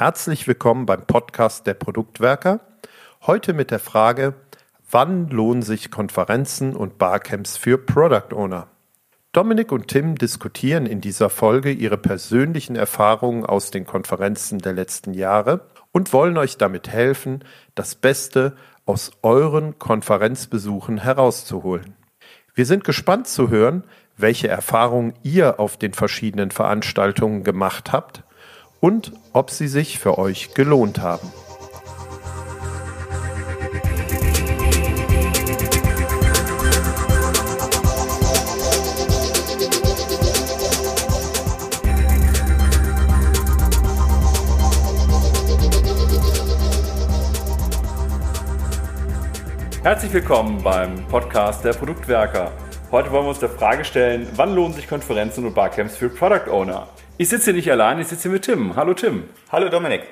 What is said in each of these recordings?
Herzlich willkommen beim Podcast der Produktwerker. Heute mit der Frage, wann lohnen sich Konferenzen und Barcamps für Product Owner? Dominik und Tim diskutieren in dieser Folge ihre persönlichen Erfahrungen aus den Konferenzen der letzten Jahre und wollen euch damit helfen, das Beste aus euren Konferenzbesuchen herauszuholen. Wir sind gespannt zu hören, welche Erfahrungen ihr auf den verschiedenen Veranstaltungen gemacht habt und ob sie sich für euch gelohnt haben. Herzlich willkommen beim Podcast der Produktwerker. Heute wollen wir uns der Frage stellen, wann lohnen sich Konferenzen und Barcamps für Product Owner? Ich sitze hier nicht allein, ich sitze hier mit Tim. Hallo Tim. Hallo Dominik.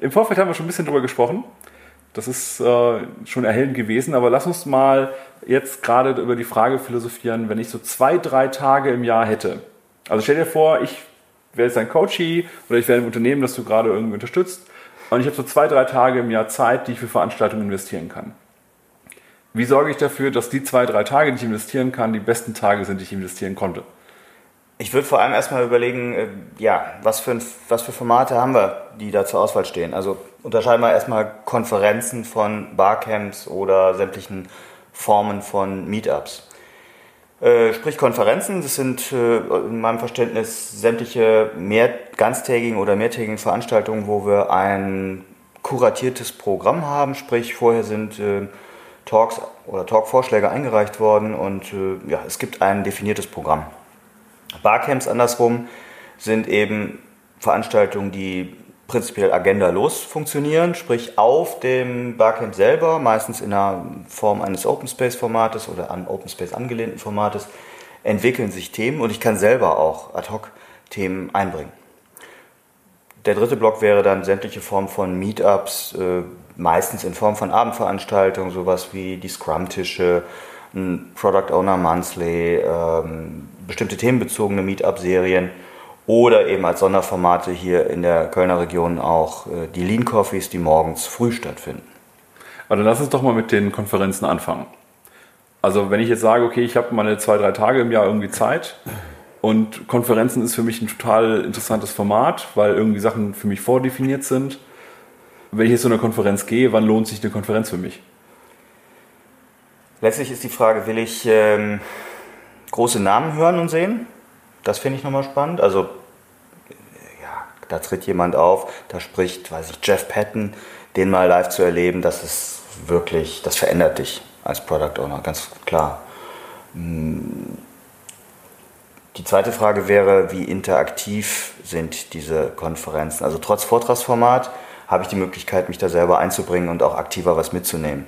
Im Vorfeld haben wir schon ein bisschen drüber gesprochen. Das ist äh, schon erhellend gewesen, aber lass uns mal jetzt gerade über die Frage philosophieren, wenn ich so zwei, drei Tage im Jahr hätte. Also stell dir vor, ich wäre jetzt ein Coachie oder ich wäre im Unternehmen, das du gerade irgendwie unterstützt und ich habe so zwei, drei Tage im Jahr Zeit, die ich für Veranstaltungen investieren kann. Wie sorge ich dafür, dass die zwei, drei Tage, die ich investieren kann, die besten Tage sind, die ich investieren konnte? Ich würde vor allem erstmal überlegen, äh, ja, was für, was für Formate haben wir, die da zur Auswahl stehen. Also unterscheiden wir erstmal Konferenzen von Barcamps oder sämtlichen Formen von Meetups. Äh, sprich Konferenzen, das sind äh, in meinem Verständnis sämtliche mehr, ganztägigen oder mehrtägigen Veranstaltungen, wo wir ein kuratiertes Programm haben, sprich vorher sind Talks oder Talkvorschläge eingereicht worden und ja, es gibt ein definiertes Programm. Barcamps andersrum sind eben Veranstaltungen, die prinzipiell agendalos funktionieren, sprich auf dem Barcamp selber, meistens in der Form eines Open Space Formates oder an Open Space angelehnten Formates, entwickeln sich Themen und ich kann selber auch ad hoc Themen einbringen. Der dritte Block wäre dann sämtliche Formen von Meetups, äh, meistens in Form von Abendveranstaltungen, sowas wie die Scrum-Tische, ein Product Owner Monthly, ähm, bestimmte themenbezogene Meetup-Serien oder eben als Sonderformate hier in der Kölner Region auch äh, die Lean Coffees, die morgens früh stattfinden. Aber dann lass uns doch mal mit den Konferenzen anfangen. Also wenn ich jetzt sage, okay, ich habe meine zwei, drei Tage im Jahr irgendwie Zeit und Konferenzen ist für mich ein total interessantes Format, weil irgendwie Sachen für mich vordefiniert sind wenn ich jetzt zu einer Konferenz gehe, wann lohnt sich eine Konferenz für mich? Letztlich ist die Frage, will ich ähm, große Namen hören und sehen? Das finde ich nochmal spannend. Also, ja, da tritt jemand auf, da spricht, weiß ich, Jeff Patton, den mal live zu erleben, das ist wirklich, das verändert dich als Product Owner, ganz klar. Hm. Die zweite Frage wäre, wie interaktiv sind diese Konferenzen? Also trotz Vortragsformat, habe ich die Möglichkeit, mich da selber einzubringen und auch aktiver was mitzunehmen.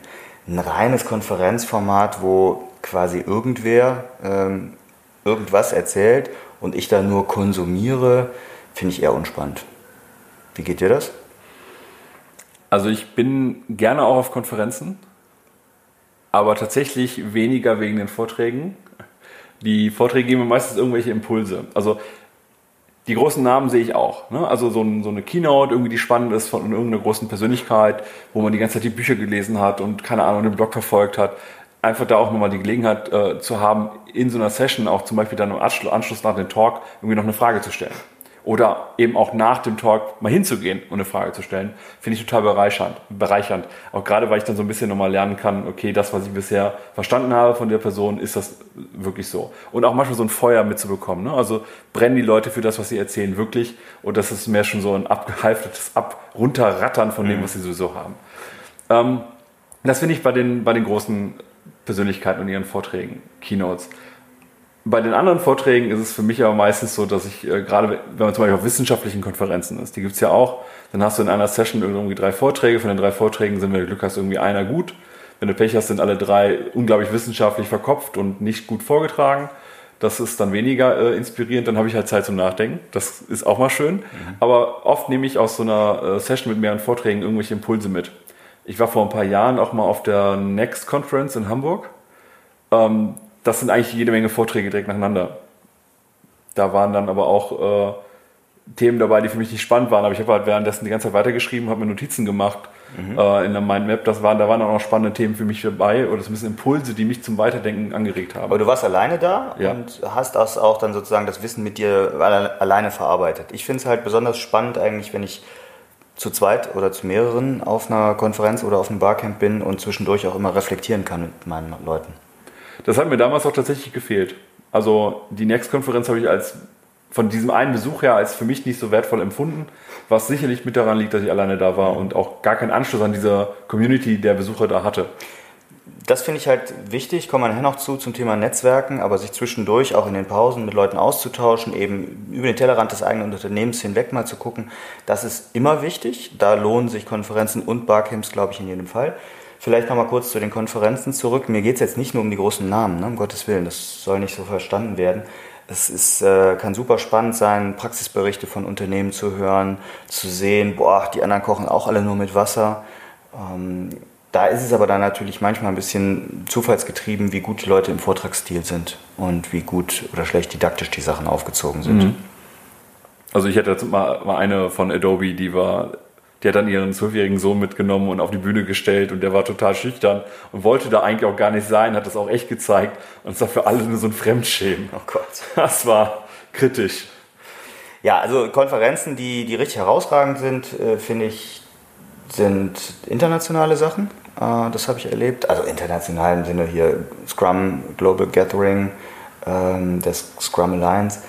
Ein reines Konferenzformat, wo quasi irgendwer ähm, irgendwas erzählt und ich da nur konsumiere, finde ich eher unspannend. Wie geht dir das? Also ich bin gerne auch auf Konferenzen, aber tatsächlich weniger wegen den Vorträgen. Die Vorträge geben mir meistens irgendwelche Impulse. Also die großen Namen sehe ich auch. Ne? Also so, ein, so, eine Keynote, irgendwie die spannend ist von irgendeiner großen Persönlichkeit, wo man die ganze Zeit die Bücher gelesen hat und keine Ahnung, den Blog verfolgt hat. Einfach da auch nochmal die Gelegenheit äh, zu haben, in so einer Session auch zum Beispiel dann im Anschluss nach dem Talk irgendwie noch eine Frage zu stellen oder eben auch nach dem Talk mal hinzugehen und eine Frage zu stellen, finde ich total bereichernd, bereichernd. Auch gerade, weil ich dann so ein bisschen nochmal lernen kann, okay, das, was ich bisher verstanden habe von der Person, ist das wirklich so. Und auch manchmal so ein Feuer mitzubekommen. Ne? Also brennen die Leute für das, was sie erzählen, wirklich. Und das ist mehr schon so ein abgehalftetes Ab runterrattern von dem, mhm. was sie sowieso haben. Ähm, das finde ich bei den, bei den großen Persönlichkeiten und ihren Vorträgen, Keynotes. Bei den anderen Vorträgen ist es für mich aber meistens so, dass ich äh, gerade, wenn man zum Beispiel auf wissenschaftlichen Konferenzen ist, die gibt's ja auch, dann hast du in einer Session irgendwie drei Vorträge. Von den drei Vorträgen sind, wenn du Glück hast, irgendwie einer gut. Wenn du Pech hast, sind alle drei unglaublich wissenschaftlich verkopft und nicht gut vorgetragen. Das ist dann weniger äh, inspirierend, dann habe ich halt Zeit zum Nachdenken. Das ist auch mal schön. Mhm. Aber oft nehme ich aus so einer äh, Session mit mehreren Vorträgen irgendwelche Impulse mit. Ich war vor ein paar Jahren auch mal auf der Next Conference in Hamburg. Ähm, das sind eigentlich jede Menge Vorträge direkt nacheinander. Da waren dann aber auch äh, Themen dabei, die für mich nicht spannend waren, aber ich habe halt währenddessen die ganze Zeit weitergeschrieben, habe mir Notizen gemacht mhm. äh, in der Mindmap. Das waren, da waren auch noch spannende Themen für mich dabei oder zumindest Impulse, die mich zum Weiterdenken angeregt haben. Aber du warst alleine da ja. und hast das auch dann sozusagen das Wissen mit dir alleine verarbeitet. Ich finde es halt besonders spannend eigentlich, wenn ich zu zweit oder zu mehreren auf einer Konferenz oder auf einem Barcamp bin und zwischendurch auch immer reflektieren kann mit meinen Leuten. Das hat mir damals auch tatsächlich gefehlt. Also die Next-Konferenz habe ich als von diesem einen Besuch her als für mich nicht so wertvoll empfunden, was sicherlich mit daran liegt, dass ich alleine da war und auch gar keinen Anschluss an dieser Community der Besucher da hatte. Das finde ich halt wichtig, kommen wir nachher noch zu, zum Thema Netzwerken, aber sich zwischendurch auch in den Pausen mit Leuten auszutauschen, eben über den Tellerrand des eigenen Unternehmens hinweg mal zu gucken, das ist immer wichtig. Da lohnen sich Konferenzen und Barcamps, glaube ich, in jedem Fall. Vielleicht noch mal kurz zu den Konferenzen zurück. Mir geht es jetzt nicht nur um die großen Namen, ne? um Gottes Willen, das soll nicht so verstanden werden. Es ist, äh, kann super spannend sein, Praxisberichte von Unternehmen zu hören, zu sehen, boah, die anderen kochen auch alle nur mit Wasser. Ähm, da ist es aber dann natürlich manchmal ein bisschen zufallsgetrieben, wie gut die Leute im Vortragsstil sind und wie gut oder schlecht didaktisch die Sachen aufgezogen sind. Mhm. Also ich hatte jetzt mal, mal eine von Adobe, die war die hat dann ihren zwölfjährigen Sohn mitgenommen und auf die Bühne gestellt und der war total schüchtern und wollte da eigentlich auch gar nicht sein, hat das auch echt gezeigt und es war für alle nur so ein Fremdschämen. Oh Gott. Das war kritisch. Ja, also Konferenzen, die, die richtig herausragend sind, äh, finde ich, sind internationale Sachen. Äh, das habe ich erlebt. Also international im Sinne hier Scrum Global Gathering, ähm, das Scrum Alliance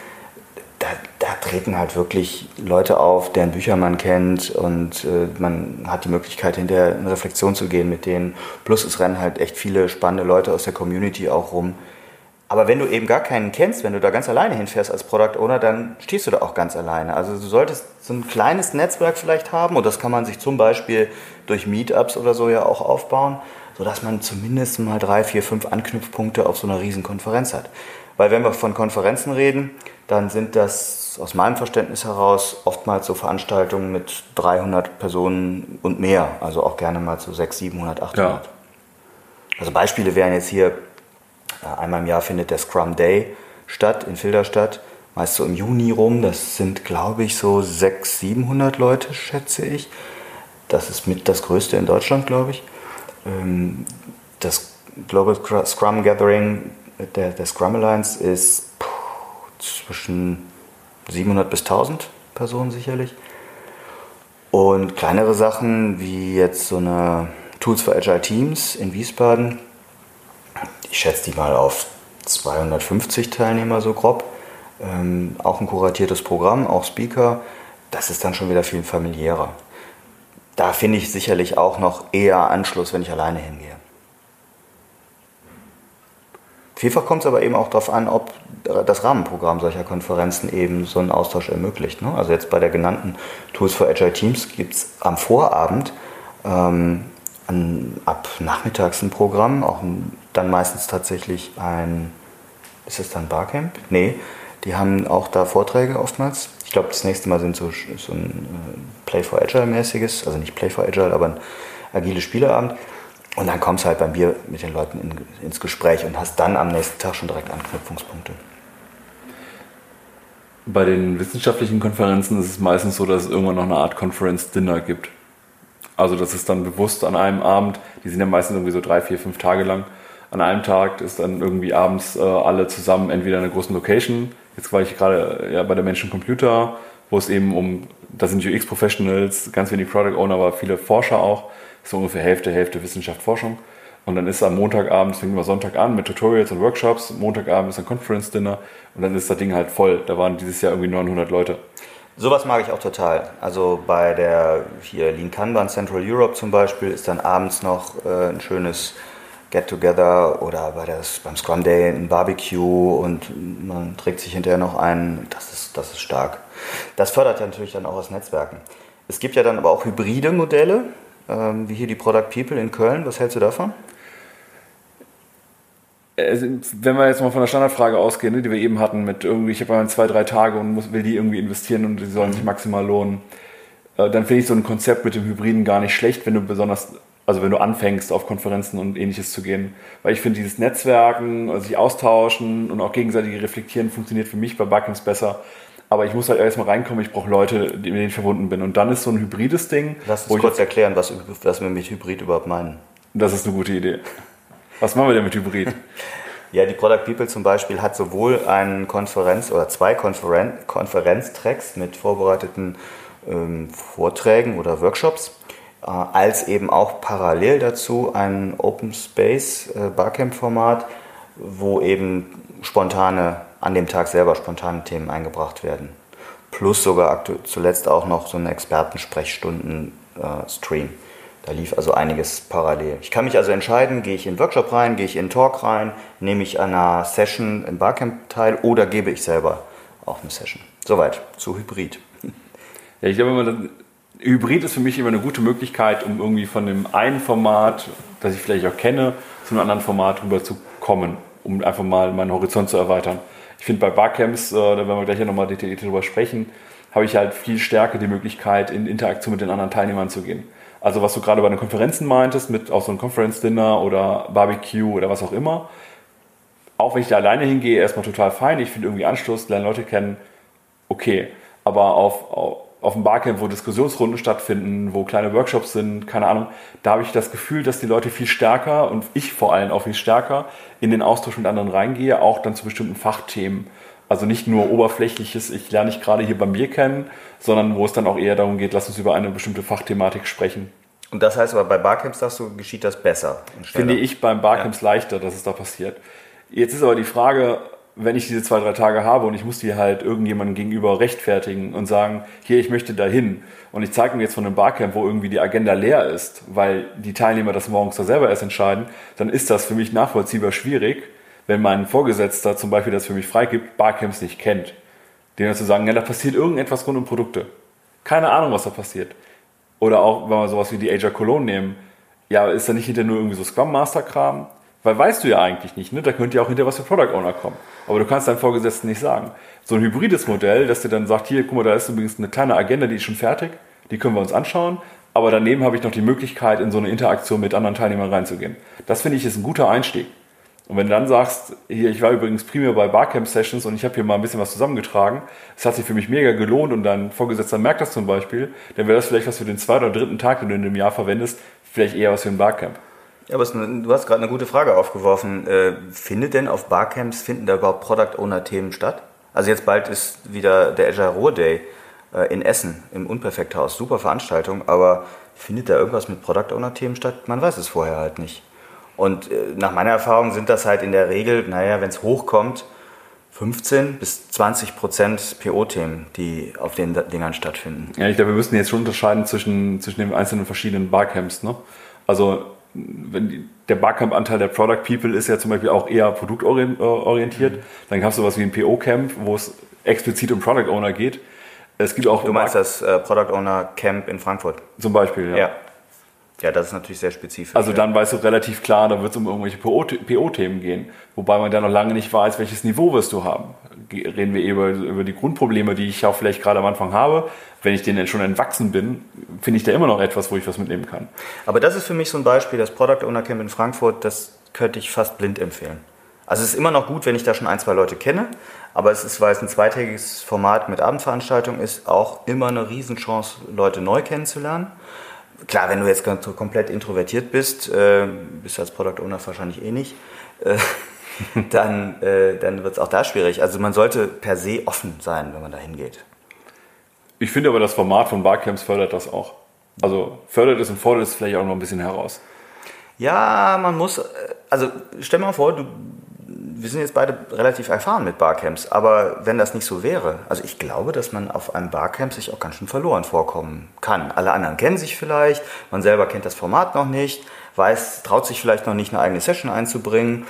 da, da, treten halt wirklich Leute auf, deren Bücher man kennt und äh, man hat die Möglichkeit, hinterher in Reflexion zu gehen mit denen. Plus es rennen halt echt viele spannende Leute aus der Community auch rum. Aber wenn du eben gar keinen kennst, wenn du da ganz alleine hinfährst als Product Owner, dann stehst du da auch ganz alleine. Also du solltest so ein kleines Netzwerk vielleicht haben und das kann man sich zum Beispiel durch Meetups oder so ja auch aufbauen, sodass man zumindest mal drei, vier, fünf Anknüpfpunkte auf so einer riesen Konferenz hat. Weil wenn wir von Konferenzen reden, dann sind das aus meinem Verständnis heraus oftmals so Veranstaltungen mit 300 Personen und mehr, also auch gerne mal so 600, 700, 800. Ja. Also Beispiele wären jetzt hier, einmal im Jahr findet der Scrum Day statt in Filderstadt, meist so im Juni rum, das sind glaube ich so 600, 700 Leute, schätze ich. Das ist mit das größte in Deutschland, glaube ich. Ähm, das Global Scrum Gathering der, der Scrum Alliance ist zwischen 700 bis 1000 Personen sicherlich. Und kleinere Sachen wie jetzt so eine Tools for Agile Teams in Wiesbaden, ich schätze die mal auf 250 Teilnehmer so grob. Ähm, auch ein kuratiertes Programm, auch Speaker, das ist dann schon wieder viel familiärer. Da finde ich sicherlich auch noch eher Anschluss, wenn ich alleine hingehe. Vielfach kommt es aber eben auch darauf an, ob das Rahmenprogramm solcher Konferenzen eben so einen Austausch ermöglicht. Ne? Also jetzt bei der genannten Tools for Agile Teams gibt es am Vorabend ähm, an, ab nachmittags ein Programm, auch ein, dann meistens tatsächlich ein, ist es dann Barcamp? Nee, die haben auch da Vorträge oftmals. Ich glaube, das nächste Mal sind so, so ein äh, Play for Agile mäßiges, also nicht Play for Agile, aber ein agiles Spieleabend. Und dann kommst du halt beim Bier mit den Leuten in, ins Gespräch und hast dann am nächsten Tag schon direkt Anknüpfungspunkte. Bei den wissenschaftlichen Konferenzen ist es meistens so, dass es irgendwann noch eine Art Conference-Dinner gibt. Also das ist dann bewusst an einem Abend, die sind ja meistens irgendwie so drei, vier, fünf Tage lang. An einem Tag ist dann irgendwie abends äh, alle zusammen entweder in einer großen Location. Jetzt war ich gerade ja, bei der Menschen Computer, wo es eben um, da sind UX-Professionals, ganz wenig Product Owner, aber viele Forscher auch so ungefähr Hälfte, Hälfte Wissenschaft, Forschung. Und dann ist am Montagabend, es fängt immer Sonntag an mit Tutorials und Workshops. Montagabend ist ein Conference Dinner und dann ist das Ding halt voll. Da waren dieses Jahr irgendwie 900 Leute. Sowas mag ich auch total. Also bei der hier Lean Kanban Central Europe zum Beispiel ist dann abends noch äh, ein schönes Get-Together oder bei das, beim Scrum Day ein Barbecue und man trägt sich hinterher noch ein. Das ist, das ist stark. Das fördert ja natürlich dann auch das Netzwerken. Es gibt ja dann aber auch hybride Modelle, ähm, wie hier die Product People in Köln. Was hältst du davon? Also, wenn wir jetzt mal von der Standardfrage ausgehen, ne, die wir eben hatten, mit irgendwie, ich habe mal zwei, drei Tage und muss, will die irgendwie investieren und die sollen sich maximal lohnen, äh, dann finde ich so ein Konzept mit dem Hybriden gar nicht schlecht, wenn du besonders, also wenn du anfängst, auf Konferenzen und ähnliches zu gehen. Weil ich finde, dieses Netzwerken, also sich austauschen und auch gegenseitig reflektieren funktioniert für mich bei Buckings besser, aber ich muss halt erstmal reinkommen, ich brauche Leute, mit denen ich verbunden bin. Und dann ist so ein hybrides Ding. Lass uns kurz erklären, was, was wir mit Hybrid überhaupt meinen. Das ist eine gute Idee. Was machen wir denn mit Hybrid? ja, die Product People zum Beispiel hat sowohl einen Konferenz- oder zwei Konferen Konferenztracks mit vorbereiteten ähm, Vorträgen oder Workshops, als eben auch parallel dazu ein Open Space äh, Barcamp-Format, wo eben spontane, an dem Tag selber spontane Themen eingebracht werden. Plus sogar zuletzt auch noch so eine Expertensprechstunden-Stream. Äh, da lief also einiges parallel. Ich kann mich also entscheiden, gehe ich in einen Workshop rein, gehe ich in einen Talk rein, nehme ich an einer Session im Barcamp teil oder gebe ich selber auch eine Session. Soweit zu Hybrid. Ja, ich glaube, immer, Hybrid ist für mich immer eine gute Möglichkeit, um irgendwie von dem einen Format, das ich vielleicht auch kenne, zu einem anderen Format rüber zu kommen um einfach mal meinen Horizont zu erweitern. Ich finde bei Barcamps, äh, da werden wir gleich nochmal detailliert drüber sprechen, habe ich halt viel stärker die Möglichkeit, in Interaktion mit den anderen Teilnehmern zu gehen. Also was du gerade bei den Konferenzen meintest, mit auch so einem Conference-Dinner oder Barbecue oder was auch immer. Auch wenn ich da alleine hingehe, erstmal total fein. Ich finde irgendwie Anschluss, lerne Leute kennen, okay. Aber auf, auf auf dem Barcamp, wo Diskussionsrunden stattfinden, wo kleine Workshops sind, keine Ahnung, da habe ich das Gefühl, dass die Leute viel stärker und ich vor allem auch viel stärker in den Austausch mit anderen reingehe, auch dann zu bestimmten Fachthemen. Also nicht nur oberflächliches, ich lerne dich gerade hier beim Bier kennen, sondern wo es dann auch eher darum geht, lass uns über eine bestimmte Fachthematik sprechen. Und das heißt aber bei Barcamps, sagst du, geschieht das besser? Finde ich beim Barcamps ja. leichter, dass es da passiert. Jetzt ist aber die Frage, wenn ich diese zwei, drei Tage habe und ich muss die halt irgendjemandem gegenüber rechtfertigen und sagen, hier, ich möchte dahin und ich zeige mir jetzt von einem Barcamp, wo irgendwie die Agenda leer ist, weil die Teilnehmer das morgens da selber erst entscheiden, dann ist das für mich nachvollziehbar schwierig, wenn mein Vorgesetzter zum Beispiel das für mich freigibt, Barcamps nicht kennt. Denen zu sagen, ja, da passiert irgendetwas rund um Produkte. Keine Ahnung, was da passiert. Oder auch, wenn wir sowas wie die Asia Cologne nehmen, ja, ist da nicht hinter nur irgendwie so Scrum Master Kram? Weil weißt du ja eigentlich nicht, ne? Da könnte ja auch hinter was für Product Owner kommen. Aber du kannst deinem Vorgesetzten nicht sagen. So ein hybrides Modell, dass dir dann sagt, hier, guck mal, da ist übrigens eine kleine Agenda, die ist schon fertig, die können wir uns anschauen. Aber daneben habe ich noch die Möglichkeit, in so eine Interaktion mit anderen Teilnehmern reinzugehen. Das finde ich ist ein guter Einstieg. Und wenn du dann sagst, hier, ich war übrigens primär bei Barcamp Sessions und ich habe hier mal ein bisschen was zusammengetragen, das hat sich für mich mega gelohnt und dein Vorgesetzter merkt das zum Beispiel, dann wäre das vielleicht was für den zweiten oder dritten Tag, den du in dem Jahr verwendest, vielleicht eher was für ein Barcamp. Ja, aber du hast gerade eine gute Frage aufgeworfen. Äh, findet denn auf Barcamps, finden da überhaupt Product Owner Themen statt? Also jetzt bald ist wieder der Azure Ruhr Day äh, in Essen im Unperfekthaus. Super Veranstaltung, aber findet da irgendwas mit Product Owner Themen statt? Man weiß es vorher halt nicht. Und äh, nach meiner Erfahrung sind das halt in der Regel, naja, wenn es hochkommt, 15 bis 20 Prozent PO-Themen, die auf den Dingern stattfinden. Ja, ich glaube, wir müssen jetzt schon unterscheiden zwischen, zwischen den einzelnen verschiedenen Barcamps. Ne? Also wenn die, der Barcamp-Anteil der Product People ist ja zum Beispiel auch eher produktorientiert. Mhm. Dann gab es sowas wie ein PO-Camp, wo es explizit um Product Owner geht. Es gibt auch du meinst das äh, Product Owner Camp in Frankfurt? Zum Beispiel, ja. ja. Ja, das ist natürlich sehr spezifisch. Also dann weißt du relativ klar, da wird es um irgendwelche PO-Themen gehen. Wobei man dann noch lange nicht weiß, welches Niveau wirst du haben. Reden wir über, über die Grundprobleme, die ich auch vielleicht gerade am Anfang habe. Wenn ich denen schon entwachsen bin, finde ich da immer noch etwas, wo ich was mitnehmen kann. Aber das ist für mich so ein Beispiel, das Product Owner Camp in Frankfurt, das könnte ich fast blind empfehlen. Also es ist immer noch gut, wenn ich da schon ein, zwei Leute kenne, aber es ist, weil es ein zweitägiges Format mit Abendveranstaltung ist, auch immer eine Riesenchance, Leute neu kennenzulernen klar, wenn du jetzt komplett introvertiert bist, äh, bist du als Product Owner wahrscheinlich eh nicht, äh, dann, äh, dann wird es auch da schwierig. Also man sollte per se offen sein, wenn man da hingeht. Ich finde aber, das Format von Barcamps fördert das auch. Also fördert es und fordert es vielleicht auch noch ein bisschen heraus. Ja, man muss, äh, also stell mal vor, du wir sind jetzt beide relativ erfahren mit Barcamps, aber wenn das nicht so wäre, also ich glaube, dass man auf einem Barcamp sich auch ganz schön verloren vorkommen kann. Alle anderen kennen sich vielleicht, man selber kennt das Format noch nicht, weiß, traut sich vielleicht noch nicht eine eigene Session einzubringen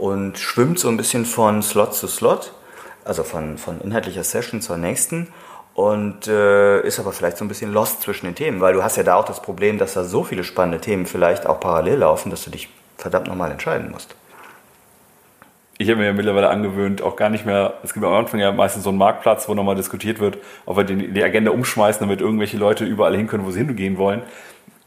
und schwimmt so ein bisschen von Slot zu Slot, also von, von inhaltlicher Session zur nächsten und äh, ist aber vielleicht so ein bisschen lost zwischen den Themen, weil du hast ja da auch das Problem, dass da so viele spannende Themen vielleicht auch parallel laufen, dass du dich verdammt nochmal entscheiden musst ich habe mir ja mittlerweile angewöhnt, auch gar nicht mehr, es gibt am Anfang ja meistens so einen Marktplatz, wo nochmal diskutiert wird, ob wir die, die Agenda umschmeißen, damit irgendwelche Leute überall hin können, wo sie hingehen wollen.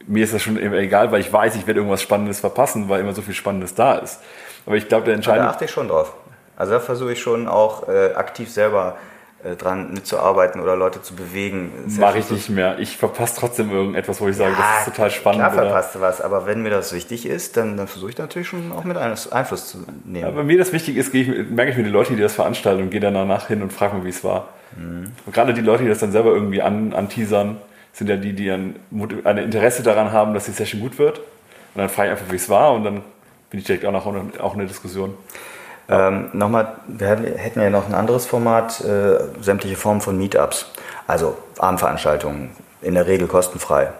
Mir ist das schon egal, weil ich weiß, ich werde irgendwas Spannendes verpassen, weil immer so viel Spannendes da ist. Aber ich glaube, der entscheidende... Da achte ich schon drauf. Also da versuche ich schon auch äh, aktiv selber äh, dran mitzuarbeiten oder Leute zu bewegen. Mache ich nicht mehr. Ich verpasse trotzdem irgendetwas, wo ich sage, ja, das ist total spannend. Klar verpasst du was, aber wenn mir das wichtig ist, dann, dann versuche ich natürlich schon auch mit Einfluss zu nehmen. Ja, bei mir das wichtig ist, ich, merke ich mir die Leute, die das veranstalten und gehe dann danach hin und frage mich, wie es war. Mhm. Und gerade die Leute, die das dann selber irgendwie an, anteasern, sind ja die, die ein, ein Interesse daran haben, dass die Session gut wird. Und dann frage ich einfach, wie es war und dann bin ich direkt auch, nach, auch in der Diskussion. Ähm, nochmal, wir hätten ja noch ein anderes Format, äh, sämtliche Formen von Meetups, also Abendveranstaltungen, in der Regel kostenfrei.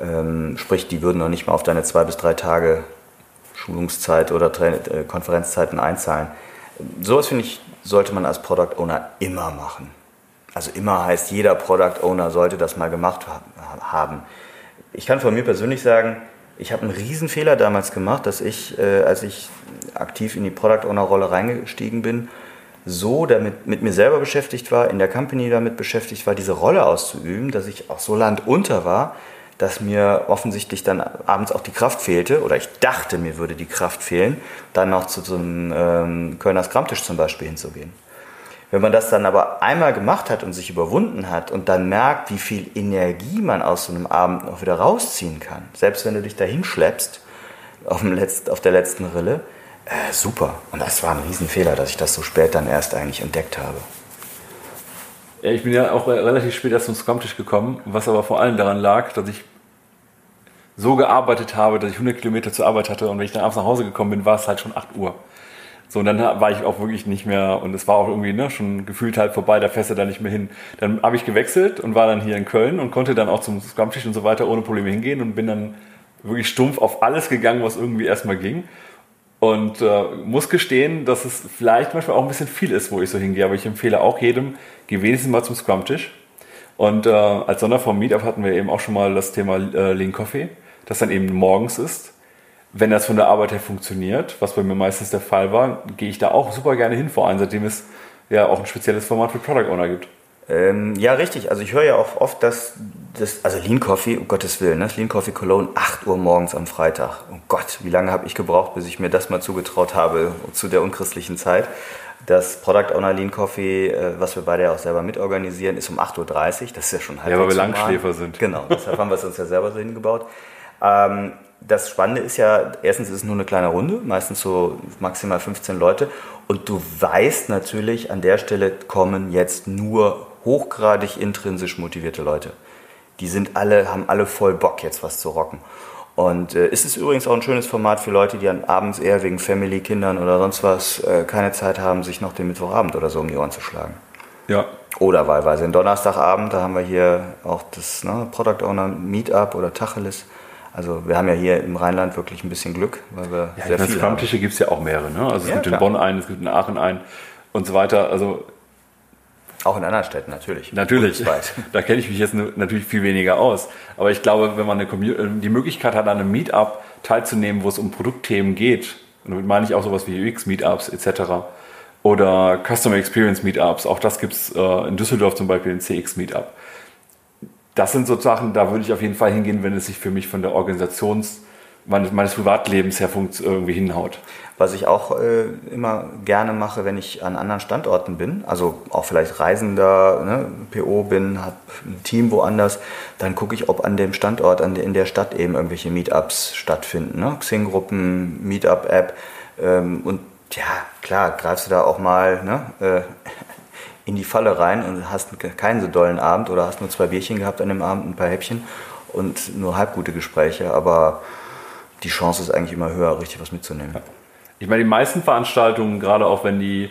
Ähm, sprich, die würden noch nicht mal auf deine zwei bis drei Tage Schulungszeit oder Tra äh, Konferenzzeiten einzahlen. Sowas finde ich, sollte man als Product Owner immer machen. Also immer heißt, jeder Product Owner sollte das mal gemacht haben. Ich kann von mir persönlich sagen, ich habe einen Riesenfehler damals gemacht, dass ich, äh, als ich aktiv in die Product Owner Rolle reingestiegen bin, so damit mit mir selber beschäftigt war, in der Company damit beschäftigt war, diese Rolle auszuüben, dass ich auch so landunter war, dass mir offensichtlich dann abends auch die Kraft fehlte, oder ich dachte, mir würde die Kraft fehlen, dann noch zu so einem ähm, Kölner Skramtisch zum Beispiel hinzugehen. Wenn man das dann aber einmal gemacht hat und sich überwunden hat und dann merkt, wie viel Energie man aus so einem Abend noch wieder rausziehen kann, selbst wenn du dich dahin schleppst, auf, dem Letzt, auf der letzten Rille, äh, super. Und das war ein Riesenfehler, dass ich das so spät dann erst eigentlich entdeckt habe. Ja, ich bin ja auch relativ spät erst zum Scrum-Tisch gekommen, was aber vor allem daran lag, dass ich so gearbeitet habe, dass ich 100 Kilometer zur Arbeit hatte und wenn ich dann abends nach Hause gekommen bin, war es halt schon 8 Uhr. So, und dann war ich auch wirklich nicht mehr, und es war auch irgendwie ne, schon gefühlt halt vorbei, da fährst du da nicht mehr hin. Dann habe ich gewechselt und war dann hier in Köln und konnte dann auch zum Scrum-Tisch und so weiter ohne Probleme hingehen und bin dann wirklich stumpf auf alles gegangen, was irgendwie erstmal ging. Und äh, muss gestehen, dass es vielleicht manchmal auch ein bisschen viel ist, wo ich so hingehe. Aber ich empfehle auch jedem, geh wenigstens mal zum Scrum-Tisch. Und äh, als Sonderform Meetup hatten wir eben auch schon mal das Thema äh, Lean Coffee, das dann eben morgens ist wenn das von der Arbeit her funktioniert, was bei mir meistens der Fall war, gehe ich da auch super gerne hin, vor allem seitdem es ja auch ein spezielles Format für Product Owner gibt. Ähm, ja, richtig. Also ich höre ja auch oft, dass das, also Lean Coffee, um Gottes Willen, ne? Lean Coffee Cologne, 8 Uhr morgens am Freitag. Oh Gott, wie lange habe ich gebraucht, bis ich mir das mal zugetraut habe zu der unchristlichen Zeit. Das Product Owner Lean Coffee, äh, was wir beide ja auch selber mitorganisieren, ist um 8.30 Uhr. Das ist ja schon halb. Ja, weil wir Langschläfer sind. Genau, deshalb haben wir es uns ja selber so hingebaut. Ähm, das Spannende ist ja, erstens ist es nur eine kleine Runde, meistens so maximal 15 Leute. Und du weißt natürlich, an der Stelle kommen jetzt nur hochgradig intrinsisch motivierte Leute. Die sind alle, haben alle voll Bock, jetzt was zu rocken. Und äh, ist es übrigens auch ein schönes Format für Leute, die dann abends eher wegen Family, Kindern oder sonst was äh, keine Zeit haben, sich noch den Mittwochabend oder so um die Ohren zu schlagen. Ja. Oder wahlweise den Donnerstagabend, da haben wir hier auch das ne, Product Owner Meetup oder Tacheles. Also wir haben ja hier im Rheinland wirklich ein bisschen Glück, weil wir ja, sehr viele Stammtische gibt es ja auch mehrere. Ne? Also es ja, gibt klar. in Bonn einen, es gibt in Aachen einen und so weiter. Also auch in anderen Städten natürlich. Natürlich. Da kenne ich mich jetzt natürlich viel weniger aus. Aber ich glaube, wenn man eine die Möglichkeit hat, an einem Meetup teilzunehmen, wo es um Produktthemen geht, und damit meine ich auch sowas wie UX-Meetups etc. oder Customer Experience Meetups, auch das gibt es äh, in Düsseldorf zum Beispiel, den CX-Meetup das sind so Sachen, da würde ich auf jeden Fall hingehen, wenn es sich für mich von der Organisations- meines, Privatlebens her irgendwie hinhaut. Was ich auch äh, immer gerne mache, wenn ich an anderen Standorten bin, also auch vielleicht Reisender, ne, PO bin, habe ein Team woanders, dann gucke ich, ob an dem Standort, an der, in der Stadt eben irgendwelche Meetups stattfinden. Ne? Xing-Gruppen, Meetup-App. Ähm, und ja, klar, greifst du da auch mal ne, äh, in die Falle rein und hast keinen so dollen Abend oder hast nur zwei Bierchen gehabt an dem Abend, ein paar Häppchen und nur halb gute Gespräche, aber die Chance ist eigentlich immer höher, richtig was mitzunehmen. Ich meine, die meisten Veranstaltungen, gerade auch wenn die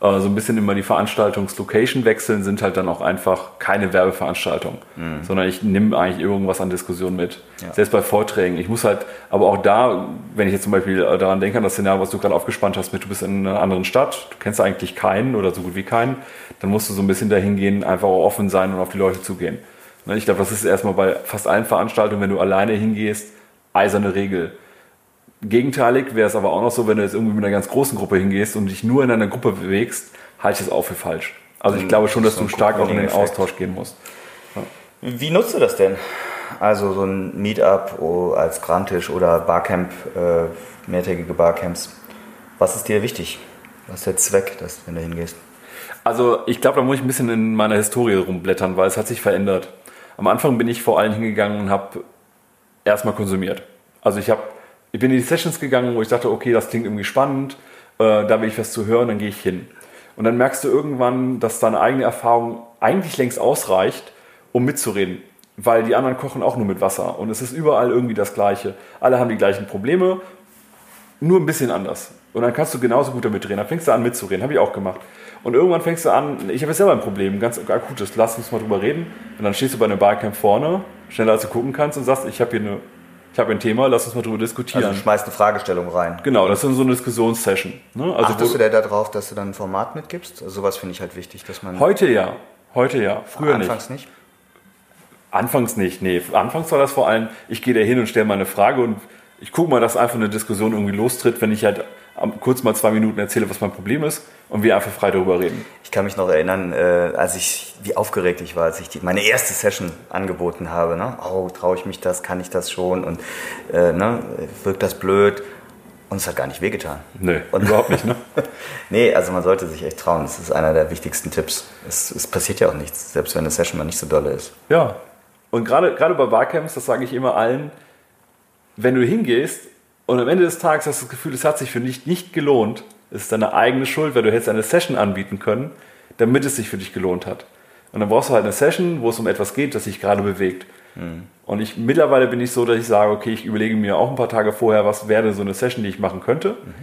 äh, so ein bisschen immer die Veranstaltungslocation wechseln, sind halt dann auch einfach keine Werbeveranstaltung, mhm. sondern ich nehme eigentlich irgendwas an Diskussion mit. Ja. Selbst bei Vorträgen. Ich muss halt, aber auch da, wenn ich jetzt zum Beispiel äh, daran denke, an das Szenario, was du gerade aufgespannt hast, mit du bist in einer anderen Stadt, du kennst eigentlich keinen oder so gut wie keinen, dann musst du so ein bisschen dahin gehen, einfach auch offen sein und auf die Leute zugehen. Ne, ich glaube, das ist erstmal bei fast allen Veranstaltungen, wenn du alleine hingehst, eiserne Regel Gegenteilig wäre es aber auch noch so, wenn du jetzt irgendwie mit einer ganz großen Gruppe hingehst und dich nur in einer Gruppe bewegst, halte ich es auch für falsch. Also ich glaube schon, dass du stark auch in den Austausch gehen musst. Ja. Wie nutzt du das denn? Also so ein Meetup oh, als Grandtisch oder Barcamp, äh, mehrtägige Barcamps. Was ist dir wichtig? Was ist der Zweck, dass, wenn du hingehst? Also ich glaube, da muss ich ein bisschen in meiner Historie rumblättern, weil es hat sich verändert. Am Anfang bin ich vor allem hingegangen und habe erstmal konsumiert. Also ich habe, ich bin in die Sessions gegangen, wo ich dachte, okay, das klingt irgendwie spannend, äh, da will ich was zu hören, dann gehe ich hin. Und dann merkst du irgendwann, dass deine eigene Erfahrung eigentlich längst ausreicht, um mitzureden. Weil die anderen kochen auch nur mit Wasser. Und es ist überall irgendwie das Gleiche. Alle haben die gleichen Probleme, nur ein bisschen anders. Und dann kannst du genauso gut damit reden. Dann fängst du an mitzureden, habe ich auch gemacht. Und irgendwann fängst du an, ich habe jetzt selber ein Problem, ganz akutes, lass uns mal drüber reden. Und dann stehst du bei einem Barcamp vorne, schneller als du gucken kannst und sagst, ich habe hier eine, habe ein Thema, lass uns mal drüber diskutieren. Also schmeißt eine Fragestellung rein. Genau, das ist so eine Diskussionssession. Ne? Also Achtest du da darauf, dass du dann ein Format mitgibst? Also sowas finde ich halt wichtig, dass man... Heute ja, heute ja, früher Anfangs nicht. nicht? Anfangs nicht, nee. Anfangs war das vor allem, ich gehe da hin und stelle mal eine Frage und ich gucke mal, dass einfach eine Diskussion irgendwie lostritt, wenn ich halt kurz mal zwei Minuten erzähle, was mein Problem ist und wir einfach frei darüber reden. Ich kann mich noch erinnern, äh, als ich, wie aufgeregt ich war, als ich die, meine erste Session angeboten habe. Ne? Oh, traue ich mich das, kann ich das schon und äh, ne? wirkt das blöd? Und es hat gar nicht wehgetan. Nee, und, überhaupt nicht, ne? nee, also man sollte sich echt trauen. Das ist einer der wichtigsten Tipps. Es, es passiert ja auch nichts, selbst wenn eine Session mal nicht so dolle ist. Ja. Und gerade, gerade bei Barcamps, das sage ich immer allen, wenn du hingehst und am Ende des Tages hast du das Gefühl, es hat sich für dich nicht gelohnt, es ist deine eigene Schuld, weil du hättest eine Session anbieten können, damit es sich für dich gelohnt hat. Und dann brauchst du halt eine Session, wo es um etwas geht, das sich gerade bewegt. Mhm. Und ich mittlerweile bin ich so, dass ich sage, okay, ich überlege mir auch ein paar Tage vorher, was wäre so eine Session, die ich machen könnte. Mhm.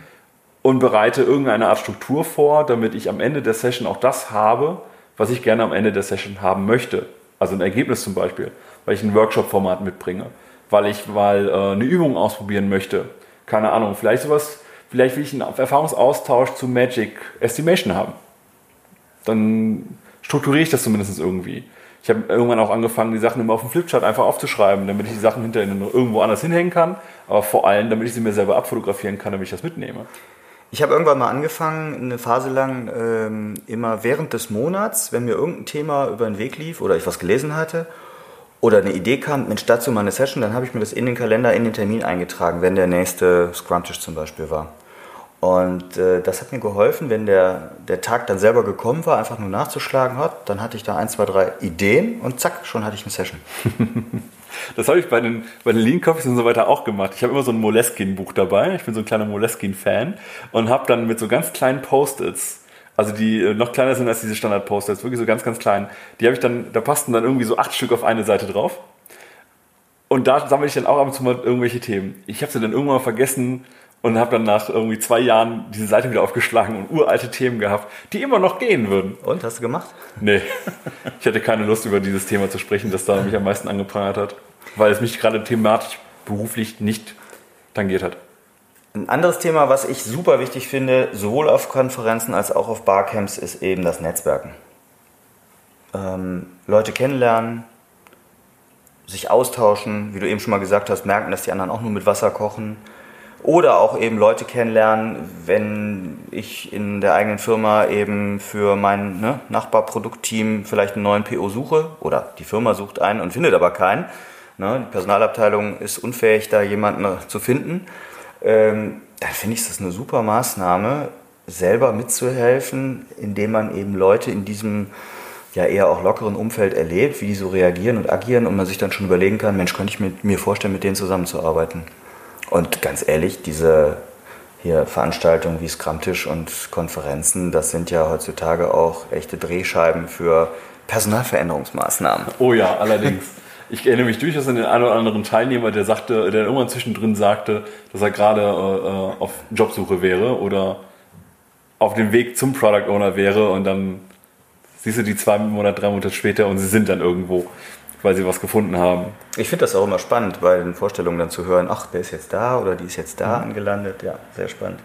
Und bereite irgendeine Art Struktur vor, damit ich am Ende der Session auch das habe, was ich gerne am Ende der Session haben möchte. Also ein Ergebnis zum Beispiel, weil ich ein Workshop-Format mitbringe weil ich mal äh, eine Übung ausprobieren möchte. Keine Ahnung, vielleicht sowas, vielleicht will ich einen Erfahrungsaustausch zu Magic Estimation haben. Dann strukturiere ich das zumindest irgendwie. Ich habe irgendwann auch angefangen, die Sachen immer auf dem Flipchart einfach aufzuschreiben, damit ich die Sachen hinterher irgendwo anders hinhängen kann, aber vor allem, damit ich sie mir selber abfotografieren kann, damit ich das mitnehme. Ich habe irgendwann mal angefangen, eine Phase lang ähm, immer während des Monats, wenn mir irgendein Thema über den Weg lief oder ich was gelesen hatte oder eine Idee kam, Mensch, dazu mal eine Session, dann habe ich mir das in den Kalender, in den Termin eingetragen, wenn der nächste Scrum-Tisch zum Beispiel war. Und äh, das hat mir geholfen, wenn der, der Tag dann selber gekommen war, einfach nur nachzuschlagen hat, dann hatte ich da ein, zwei, drei Ideen und zack, schon hatte ich eine Session. das habe ich bei den, bei den Lean Coffees und so weiter auch gemacht. Ich habe immer so ein Moleskine-Buch dabei. Ich bin so ein kleiner Moleskine-Fan und habe dann mit so ganz kleinen Post-its also die äh, noch kleiner sind als diese Standard-Poster, ist wirklich so ganz, ganz klein. Die habe ich dann, da passten dann irgendwie so acht Stück auf eine Seite drauf. Und da sammle ich dann auch ab und zu mal irgendwelche Themen. Ich habe sie dann irgendwann mal vergessen und habe dann nach irgendwie zwei Jahren diese Seite wieder aufgeschlagen und uralte Themen gehabt, die immer noch gehen würden. Und, hast du gemacht? Nee. Ich hatte keine Lust, über dieses Thema zu sprechen, das da mich am meisten angeprangert hat, weil es mich gerade thematisch, beruflich nicht tangiert hat. Ein anderes Thema, was ich super wichtig finde, sowohl auf Konferenzen als auch auf Barcamps, ist eben das Netzwerken. Ähm, Leute kennenlernen, sich austauschen, wie du eben schon mal gesagt hast, merken, dass die anderen auch nur mit Wasser kochen. Oder auch eben Leute kennenlernen, wenn ich in der eigenen Firma eben für mein ne, Nachbarproduktteam vielleicht einen neuen PO suche oder die Firma sucht einen und findet aber keinen. Ne, die Personalabteilung ist unfähig, da jemanden zu finden ähm, dann finde ich das eine super Maßnahme, selber mitzuhelfen, indem man eben Leute in diesem ja eher auch lockeren Umfeld erlebt, wie die so reagieren und agieren und man sich dann schon überlegen kann, Mensch, könnte ich mit, mir vorstellen, mit denen zusammenzuarbeiten. Und ganz ehrlich, diese hier Veranstaltungen wie Scrum-Tisch und Konferenzen, das sind ja heutzutage auch echte Drehscheiben für Personalveränderungsmaßnahmen. Oh ja, allerdings. Ich erinnere mich durchaus an den einen oder anderen Teilnehmer, der sagte, der irgendwann zwischendrin sagte, dass er gerade äh, auf Jobsuche wäre oder auf dem Weg zum Product Owner wäre und dann siehst du die zwei Monate, drei Monate später und sie sind dann irgendwo, weil sie was gefunden haben. Ich finde das auch immer spannend, bei den Vorstellungen dann zu hören, ach, der ist jetzt da oder die ist jetzt da mhm. angelandet. Ja, sehr spannend.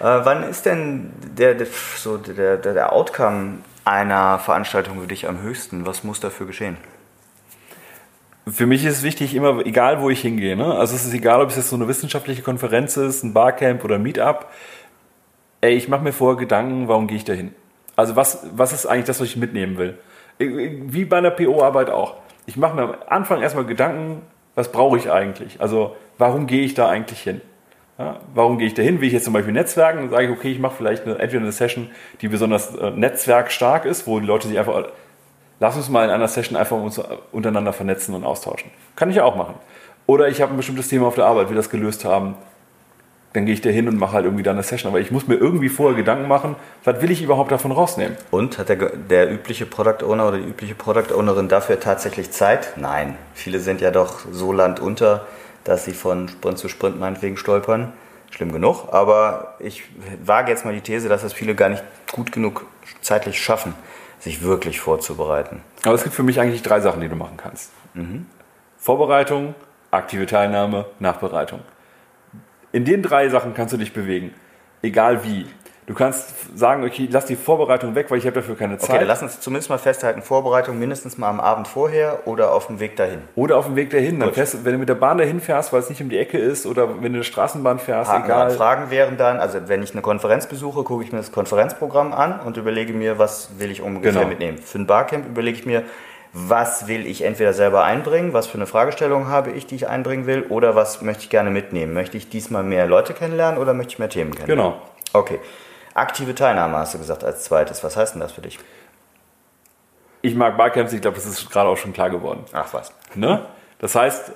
Äh, wann ist denn der, der, so der, der, der Outcome einer Veranstaltung für dich am höchsten? Was muss dafür geschehen? Für mich ist wichtig, immer, egal wo ich hingehe, ne? also es ist egal, ob es jetzt so eine wissenschaftliche Konferenz ist, ein Barcamp oder ein Meetup, ey, ich mache mir vorher Gedanken, warum gehe ich da hin? Also was, was ist eigentlich das, was ich mitnehmen will? Wie bei einer PO-Arbeit auch. Ich mache mir am Anfang erstmal Gedanken, was brauche ich eigentlich? Also warum gehe ich da eigentlich hin? Ja, warum gehe ich da hin? Will ich jetzt zum Beispiel Netzwerken? Dann sage ich, okay, ich mache vielleicht eine, entweder eine Session, die besonders äh, netzwerkstark ist, wo die Leute sich einfach, lass uns mal in einer Session einfach uns untereinander vernetzen und austauschen. Kann ich ja auch machen. Oder ich habe ein bestimmtes Thema auf der Arbeit, wir das gelöst haben. Dann gehe ich da hin und mache halt irgendwie da eine Session. Aber ich muss mir irgendwie vorher Gedanken machen, was will ich überhaupt davon rausnehmen? Und hat der, der übliche Product Owner oder die übliche Product Ownerin dafür tatsächlich Zeit? Nein. Viele sind ja doch so landunter, dass sie von Sprint zu Sprint meinetwegen stolpern. Schlimm genug. Aber ich wage jetzt mal die These, dass das viele gar nicht gut genug zeitlich schaffen, sich wirklich vorzubereiten. Aber es gibt für mich eigentlich drei Sachen, die du machen kannst. Mhm. Vorbereitung, aktive Teilnahme, Nachbereitung. In den drei Sachen kannst du dich bewegen, egal wie. Du kannst sagen, okay, lass die Vorbereitung weg, weil ich habe dafür keine Zeit. Okay, dann lass uns zumindest mal festhalten, Vorbereitung mindestens mal am Abend vorher oder auf dem Weg dahin. Oder auf dem Weg dahin. Dann fährst, wenn du mit der Bahn dahin fährst, weil es nicht um die Ecke ist, oder wenn du eine Straßenbahn fährst, Haken egal. Fragen wären dann, also wenn ich eine Konferenz besuche, gucke ich mir das Konferenzprogramm an und überlege mir, was will ich ungefähr genau. mitnehmen. Für ein Barcamp überlege ich mir, was will ich entweder selber einbringen, was für eine Fragestellung habe ich, die ich einbringen will, oder was möchte ich gerne mitnehmen. Möchte ich diesmal mehr Leute kennenlernen oder möchte ich mehr Themen kennenlernen? Genau. Okay. Aktive Teilnahme hast du gesagt als zweites. Was heißt denn das für dich? Ich mag Barcamps, ich glaube, das ist gerade auch schon klar geworden. Ach was. Ne? Das heißt,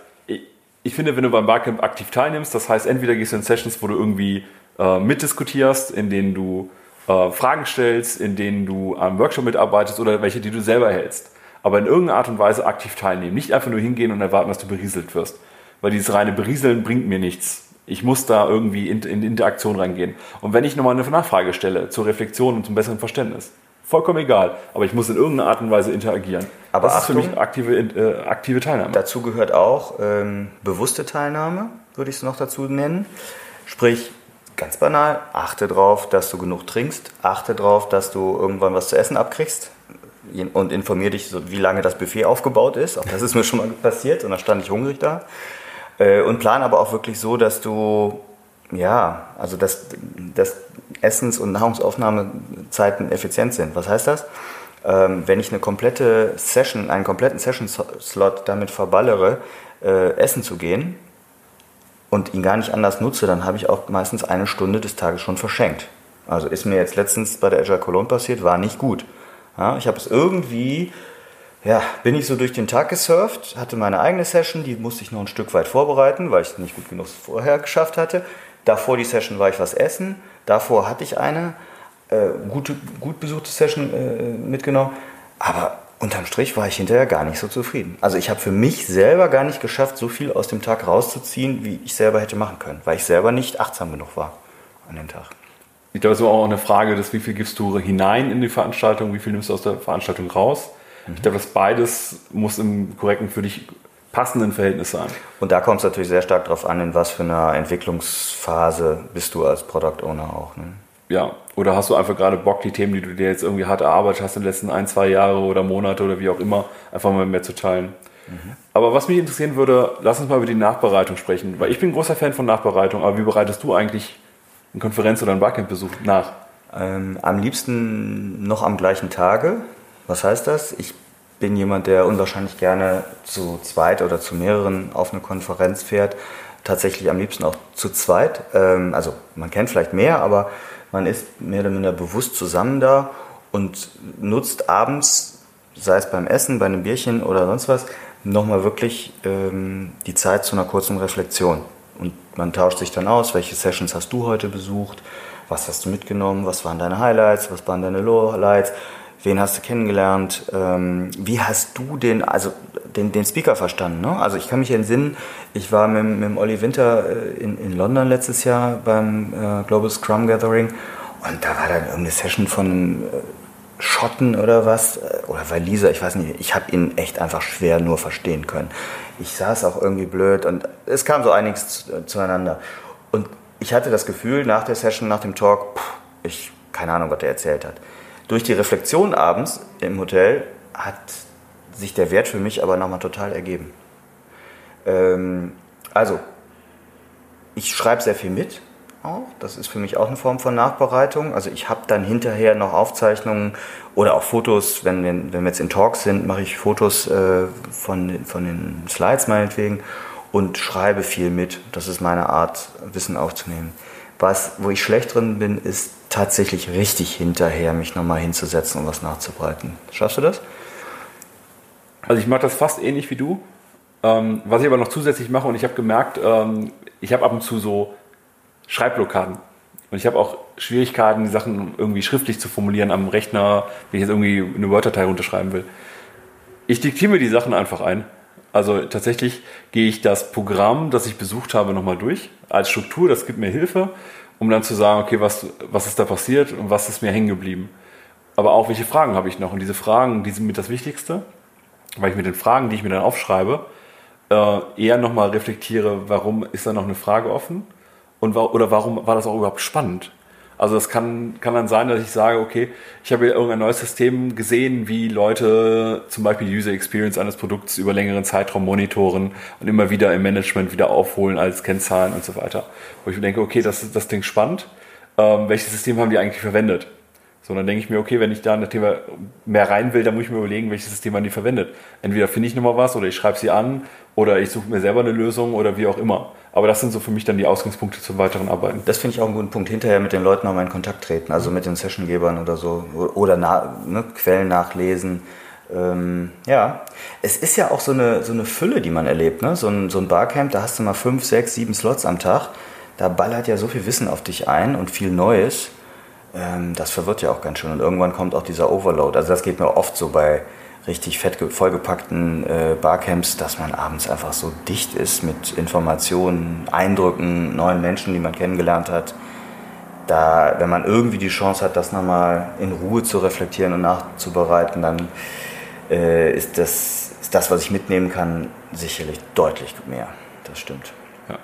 ich, finde, wenn du beim Barcamp aktiv teilnimmst, das heißt, entweder gehst du in Sessions, wo du irgendwie äh, mitdiskutierst, in denen du äh, Fragen stellst, in denen du am Workshop mitarbeitest oder welche, die du selber hältst aber in irgendeiner Art und Weise aktiv teilnehmen. Nicht einfach nur hingehen und erwarten, dass du berieselt wirst. Weil dieses reine Berieseln bringt mir nichts. Ich muss da irgendwie in, in Interaktion reingehen. Und wenn ich nochmal eine Nachfrage stelle zur Reflexion und zum besseren Verständnis, vollkommen egal. Aber ich muss in irgendeiner Art und Weise interagieren. Aber das Achtung, ist für mich aktive, äh, aktive Teilnahme. Dazu gehört auch ähm, bewusste Teilnahme, würde ich es noch dazu nennen. Sprich, ganz banal, achte darauf, dass du genug trinkst, achte darauf, dass du irgendwann was zu essen abkriegst und informiere dich, wie lange das Buffet aufgebaut ist. Auch das ist mir schon mal passiert und da stand ich hungrig da. Äh, und plan aber auch wirklich so, dass du, ja, also dass, dass Essens- und Nahrungsaufnahmezeiten effizient sind. Was heißt das? Ähm, wenn ich eine komplette Session, einen kompletten Session-Slot damit verballere, äh, essen zu gehen und ihn gar nicht anders nutze, dann habe ich auch meistens eine Stunde des Tages schon verschenkt. Also ist mir jetzt letztens bei der Agile Cologne passiert, war nicht gut. Ja, ich habe es irgendwie, ja, bin ich so durch den Tag gesurft, hatte meine eigene Session, die musste ich noch ein Stück weit vorbereiten, weil ich es nicht gut genug vorher geschafft hatte. Davor die Session war ich was essen, davor hatte ich eine äh, gute, gut besuchte Session äh, mitgenommen, aber unterm Strich war ich hinterher gar nicht so zufrieden. Also ich habe für mich selber gar nicht geschafft, so viel aus dem Tag rauszuziehen, wie ich selber hätte machen können, weil ich selber nicht achtsam genug war an dem Tag. Ich glaube, es ist auch eine Frage, dass wie viel gibst du hinein in die Veranstaltung, wie viel nimmst du aus der Veranstaltung raus. Mhm. Ich glaube, das beides muss im korrekten für dich passenden Verhältnis sein. Und da kommt es natürlich sehr stark darauf an, in was für einer Entwicklungsphase bist du als Product Owner auch. Ne? Ja, oder hast du einfach gerade Bock, die Themen, die du dir jetzt irgendwie hart erarbeitet hast in den letzten ein, zwei Jahre oder Monate oder wie auch immer, einfach mal mehr zu teilen. Mhm. Aber was mich interessieren würde, lass uns mal über die Nachbereitung sprechen, weil ich bin ein großer Fan von Nachbereitung, aber wie bereitest du eigentlich eine Konferenz oder einen Barcamp-Besuch nach? Ähm, am liebsten noch am gleichen Tage. Was heißt das? Ich bin jemand, der unwahrscheinlich gerne zu zweit oder zu mehreren auf eine Konferenz fährt. Tatsächlich am liebsten auch zu zweit. Ähm, also man kennt vielleicht mehr, aber man ist mehr oder minder bewusst zusammen da und nutzt abends, sei es beim Essen, bei einem Bierchen oder sonst was, nochmal wirklich ähm, die Zeit zu einer kurzen Reflexion. Und man tauscht sich dann aus, welche Sessions hast du heute besucht, was hast du mitgenommen, was waren deine Highlights, was waren deine Lowlights, wen hast du kennengelernt, ähm, wie hast du den, also den, den Speaker verstanden. Ne? Also ich kann mich entsinnen, ich war mit, mit Olli Winter äh, in, in London letztes Jahr beim äh, Global Scrum Gathering und da war dann irgendeine Session von äh, Schotten oder was, äh, oder Waliser, ich weiß nicht, ich habe ihn echt einfach schwer nur verstehen können. Ich saß auch irgendwie blöd und es kam so einiges zueinander. Und ich hatte das Gefühl nach der Session, nach dem Talk, pff, ich keine Ahnung, was er erzählt hat. Durch die Reflexion abends im Hotel hat sich der Wert für mich aber nochmal total ergeben. Ähm, also, ich schreibe sehr viel mit, auch. Das ist für mich auch eine Form von Nachbereitung. Also ich habe dann hinterher noch Aufzeichnungen oder auch Fotos, wenn wir, wenn wir jetzt in Talks sind, mache ich Fotos äh, von, von den Slides meinetwegen und schreibe viel mit. Das ist meine Art, Wissen aufzunehmen. Was, wo ich schlecht drin bin, ist tatsächlich richtig hinterher, mich nochmal hinzusetzen und was nachzubreiten. Schaffst du das? Also ich mache das fast ähnlich wie du. Ähm, was ich aber noch zusätzlich mache, und ich habe gemerkt, ähm, ich habe ab und zu so Schreibblockaden. Und ich habe auch Schwierigkeiten, die Sachen irgendwie schriftlich zu formulieren am Rechner, wenn ich jetzt irgendwie eine Word-Datei runterschreiben will. Ich diktiere mir die Sachen einfach ein. Also tatsächlich gehe ich das Programm, das ich besucht habe, nochmal durch als Struktur. Das gibt mir Hilfe, um dann zu sagen, okay, was, was ist da passiert und was ist mir hängen geblieben. Aber auch, welche Fragen habe ich noch? Und diese Fragen, die sind mit das Wichtigste, weil ich mit den Fragen, die ich mir dann aufschreibe, äh, eher nochmal reflektiere, warum ist da noch eine Frage offen und oder warum war das auch überhaupt spannend? Also es kann, kann dann sein, dass ich sage, okay, ich habe irgendein neues System gesehen, wie Leute zum Beispiel die User Experience eines Produkts über längeren Zeitraum monitoren und immer wieder im Management wieder aufholen als Kennzahlen und so weiter. Wo ich mir denke, okay, das ist das Ding spannend. Ähm, welches System haben die eigentlich verwendet? So, dann denke ich mir, okay, wenn ich da in das Thema mehr rein will, dann muss ich mir überlegen, welches System man die verwendet. Entweder finde ich nochmal was oder ich schreibe sie an oder ich suche mir selber eine Lösung oder wie auch immer. Aber das sind so für mich dann die Ausgangspunkte zum weiteren Arbeiten. Das finde ich auch einen guten Punkt. Hinterher mit den Leuten nochmal in Kontakt treten, also mit den Sessiongebern oder so. Oder na, ne, Quellen nachlesen. Ähm, ja, es ist ja auch so eine, so eine Fülle, die man erlebt. Ne? So, ein, so ein Barcamp, da hast du mal fünf, sechs, sieben Slots am Tag. Da ballert ja so viel Wissen auf dich ein und viel Neues. Ähm, das verwirrt ja auch ganz schön. Und irgendwann kommt auch dieser Overload. Also das geht mir oft so bei richtig fett vollgepackten äh, Barcamps, dass man abends einfach so dicht ist mit Informationen, Eindrücken, neuen Menschen, die man kennengelernt hat. Da, wenn man irgendwie die Chance hat, das nochmal in Ruhe zu reflektieren und nachzubereiten, dann äh, ist, das, ist das, was ich mitnehmen kann, sicherlich deutlich mehr. Das stimmt. Ja.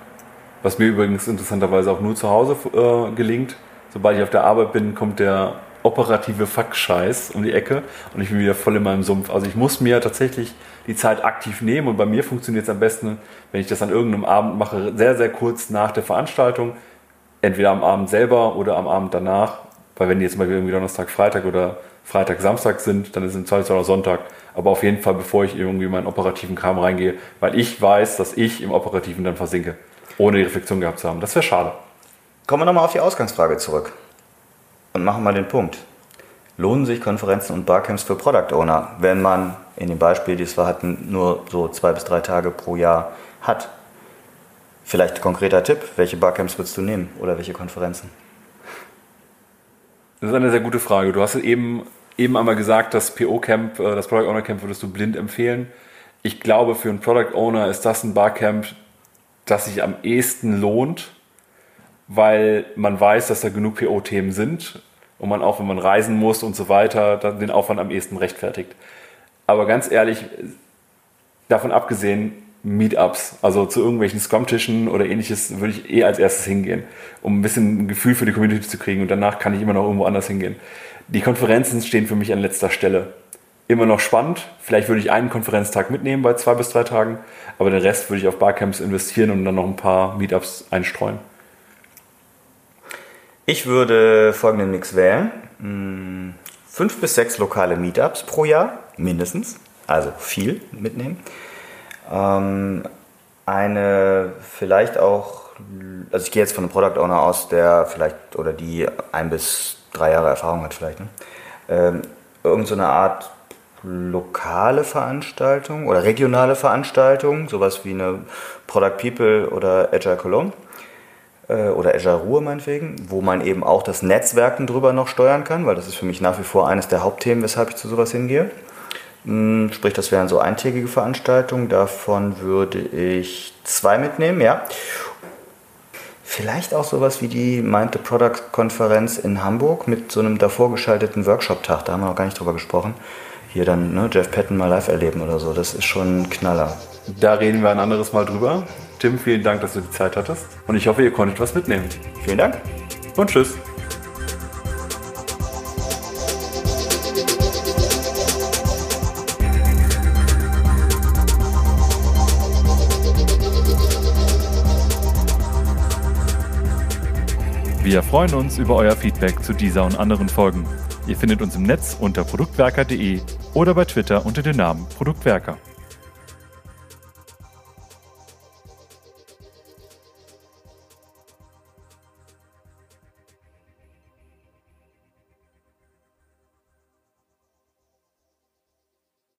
Was mir übrigens interessanterweise auch nur zu Hause äh, gelingt, sobald ich auf der Arbeit bin, kommt der operative Fuck-Scheiß um die Ecke und ich bin wieder voll in meinem Sumpf. Also ich muss mir tatsächlich die Zeit aktiv nehmen und bei mir funktioniert es am besten, wenn ich das an irgendeinem Abend mache, sehr, sehr kurz nach der Veranstaltung, entweder am Abend selber oder am Abend danach, weil wenn die jetzt Beispiel irgendwie Donnerstag, Freitag oder Freitag, Samstag sind, dann ist es im Zweifelsfall auch Sonntag. Aber auf jeden Fall, bevor ich irgendwie in meinen operativen Kram reingehe, weil ich weiß, dass ich im Operativen dann versinke, ohne die Reflexion gehabt zu haben. Das wäre schade. Kommen wir nochmal auf die Ausgangsfrage zurück und machen mal den Punkt. Lohnen sich Konferenzen und Barcamps für Product Owner, wenn man in dem Beispiel, das wir hatten, nur so zwei bis drei Tage pro Jahr hat? Vielleicht konkreter Tipp, welche Barcamps würdest du nehmen oder welche Konferenzen? Das ist eine sehr gute Frage. Du hast eben, eben einmal gesagt, das PO-Camp, äh, das Product Owner Camp würdest du blind empfehlen. Ich glaube, für einen Product Owner ist das ein Barcamp, das sich am ehesten lohnt, weil man weiß, dass da genug PO-Themen sind und man auch, wenn man reisen muss und so weiter, dann den Aufwand am ehesten rechtfertigt. Aber ganz ehrlich, davon abgesehen, Meetups, also zu irgendwelchen Scrum-Tischen oder ähnliches, würde ich eh als erstes hingehen, um ein bisschen ein Gefühl für die Community zu kriegen und danach kann ich immer noch irgendwo anders hingehen. Die Konferenzen stehen für mich an letzter Stelle. Immer noch spannend. Vielleicht würde ich einen Konferenztag mitnehmen bei zwei bis drei Tagen, aber den Rest würde ich auf Barcamps investieren und dann noch ein paar Meetups einstreuen. Ich würde folgenden Mix wählen. Hm, fünf bis sechs lokale Meetups pro Jahr, mindestens. Also viel mitnehmen. Ähm, eine vielleicht auch, also ich gehe jetzt von einem Product Owner aus, der vielleicht oder die ein bis drei Jahre Erfahrung hat vielleicht. Ne? Ähm, irgend so eine Art lokale Veranstaltung oder regionale Veranstaltung, sowas wie eine Product People oder Agile Cologne oder Azure Ruhe meinetwegen, wo man eben auch das Netzwerken drüber noch steuern kann, weil das ist für mich nach wie vor eines der Hauptthemen, weshalb ich zu sowas hingehe. Hm, sprich, das wären so eintägige Veranstaltungen, davon würde ich zwei mitnehmen, ja. Vielleicht auch sowas wie die Mind the Product Konferenz in Hamburg mit so einem davor geschalteten Workshop-Tag, da haben wir noch gar nicht drüber gesprochen. Hier dann ne, Jeff Patton mal live erleben oder so, das ist schon ein Knaller. Da reden wir ein anderes Mal drüber. Tim, vielen Dank, dass du die Zeit hattest. Und ich hoffe, ihr konntet was mitnehmen. Vielen Dank. Und tschüss. Wir freuen uns über euer Feedback zu dieser und anderen Folgen. Ihr findet uns im Netz unter produktwerker.de oder bei Twitter unter dem Namen Produktwerker.